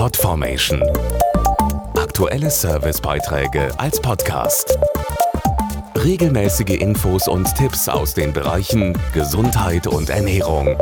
Podformation. Aktuelle Servicebeiträge als Podcast. Regelmäßige Infos und Tipps aus den Bereichen Gesundheit und Ernährung.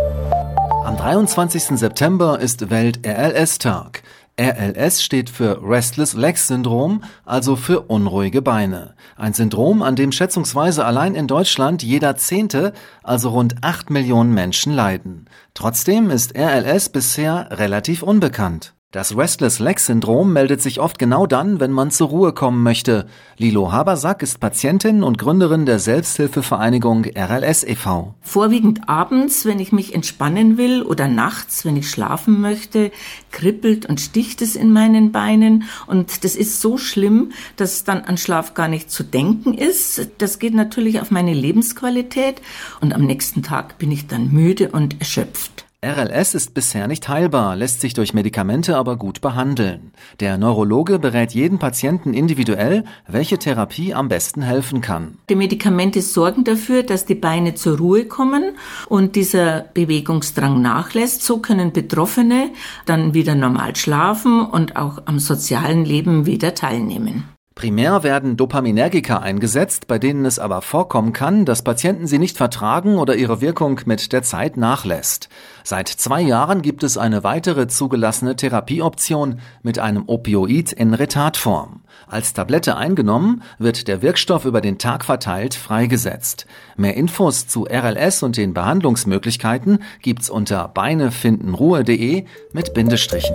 Am 23. September ist Welt-RLS-Tag. RLS steht für Restless Legs Syndrom, also für unruhige Beine. Ein Syndrom, an dem schätzungsweise allein in Deutschland jeder Zehnte, also rund acht Millionen Menschen leiden. Trotzdem ist RLS bisher relativ unbekannt. Das Restless Leg Syndrom meldet sich oft genau dann, wenn man zur Ruhe kommen möchte. Lilo Habersack ist Patientin und Gründerin der Selbsthilfevereinigung RLS e.V. Vorwiegend abends, wenn ich mich entspannen will oder nachts, wenn ich schlafen möchte, kribbelt und sticht es in meinen Beinen und das ist so schlimm, dass dann an Schlaf gar nicht zu denken ist. Das geht natürlich auf meine Lebensqualität und am nächsten Tag bin ich dann müde und erschöpft. RLS ist bisher nicht heilbar, lässt sich durch Medikamente aber gut behandeln. Der Neurologe berät jeden Patienten individuell, welche Therapie am besten helfen kann. Die Medikamente sorgen dafür, dass die Beine zur Ruhe kommen und dieser Bewegungsdrang nachlässt. So können Betroffene dann wieder normal schlafen und auch am sozialen Leben wieder teilnehmen. Primär werden Dopaminergika eingesetzt, bei denen es aber vorkommen kann, dass Patienten sie nicht vertragen oder ihre Wirkung mit der Zeit nachlässt. Seit zwei Jahren gibt es eine weitere zugelassene Therapieoption mit einem Opioid in Retardform. Als Tablette eingenommen wird der Wirkstoff über den Tag verteilt freigesetzt. Mehr Infos zu RLS und den Behandlungsmöglichkeiten gibt's unter beinefindenruhe.de mit Bindestrichen